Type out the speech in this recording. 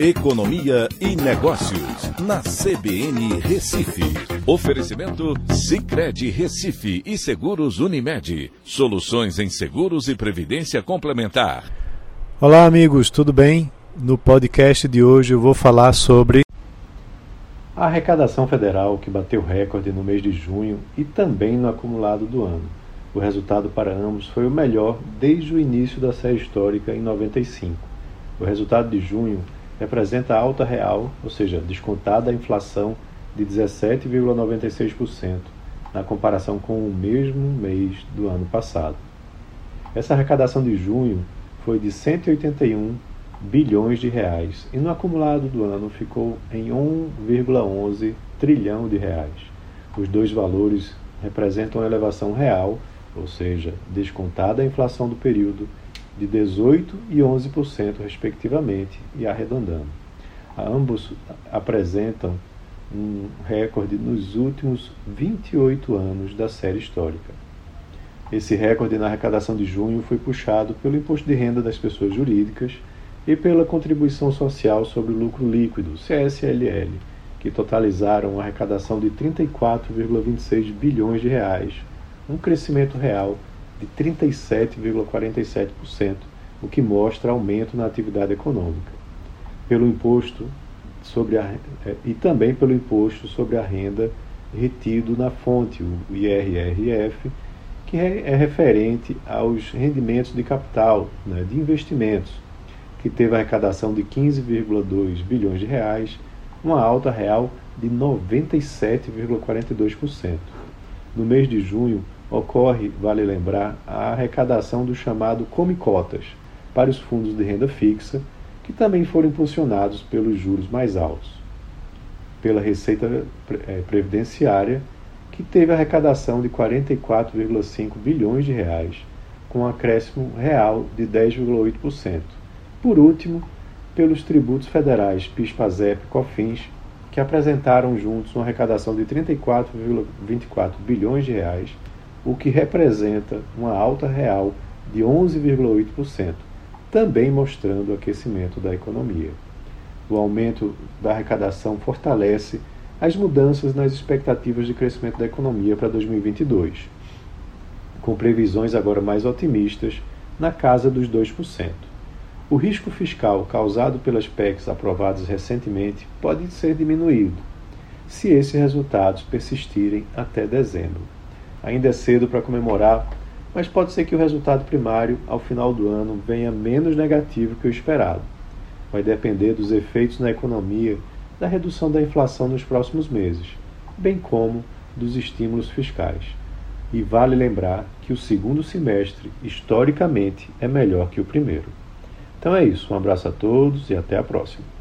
Economia e Negócios, na CBN Recife. Oferecimento Cicred Recife e Seguros Unimed. Soluções em seguros e previdência complementar. Olá, amigos, tudo bem? No podcast de hoje eu vou falar sobre a arrecadação federal que bateu recorde no mês de junho e também no acumulado do ano. O resultado para ambos foi o melhor desde o início da série histórica em 95. O resultado de junho representa a alta real, ou seja, descontada a inflação de 17,96% na comparação com o mesmo mês do ano passado. Essa arrecadação de junho foi de 181 bilhões de reais e no acumulado do ano ficou em 1,11 trilhão de reais. Os dois valores representam a elevação real, ou seja, descontada a inflação do período de 18% e 11%, respectivamente, e arredondando. Ambos apresentam um recorde nos últimos 28 anos da série histórica. Esse recorde na arrecadação de junho foi puxado pelo imposto de renda das pessoas jurídicas e pela contribuição social sobre o lucro líquido, CSLL, que totalizaram uma arrecadação de 34,26 bilhões de reais, um crescimento real de 37,47%, o que mostra aumento na atividade econômica. Pelo imposto sobre a, eh, e também pelo imposto sobre a renda retido na fonte, o IRRF, que é, é referente aos rendimentos de capital, né, de investimentos, que teve arrecadação de 15,2 bilhões de reais, uma alta real de 97,42%. No mês de junho, ocorre, vale lembrar, a arrecadação do chamado Come-Cotas para os fundos de renda fixa, que também foram impulsionados pelos juros mais altos. Pela Receita é, Previdenciária, que teve arrecadação de 44,5 bilhões de reais, com um acréscimo real de 10,8%. Por último, pelos tributos federais PIS, PASEP e COFINS, que apresentaram juntos uma arrecadação de 34,24 bilhões de reais, o que representa uma alta real de 11,8%, também mostrando o aquecimento da economia. O aumento da arrecadação fortalece as mudanças nas expectativas de crescimento da economia para 2022, com previsões agora mais otimistas na casa dos 2%. O risco fiscal causado pelas PECs aprovadas recentemente pode ser diminuído, se esses resultados persistirem até dezembro. Ainda é cedo para comemorar, mas pode ser que o resultado primário ao final do ano venha menos negativo que o esperado. Vai depender dos efeitos na economia da redução da inflação nos próximos meses, bem como dos estímulos fiscais. E vale lembrar que o segundo semestre, historicamente, é melhor que o primeiro. Então é isso, um abraço a todos e até a próxima.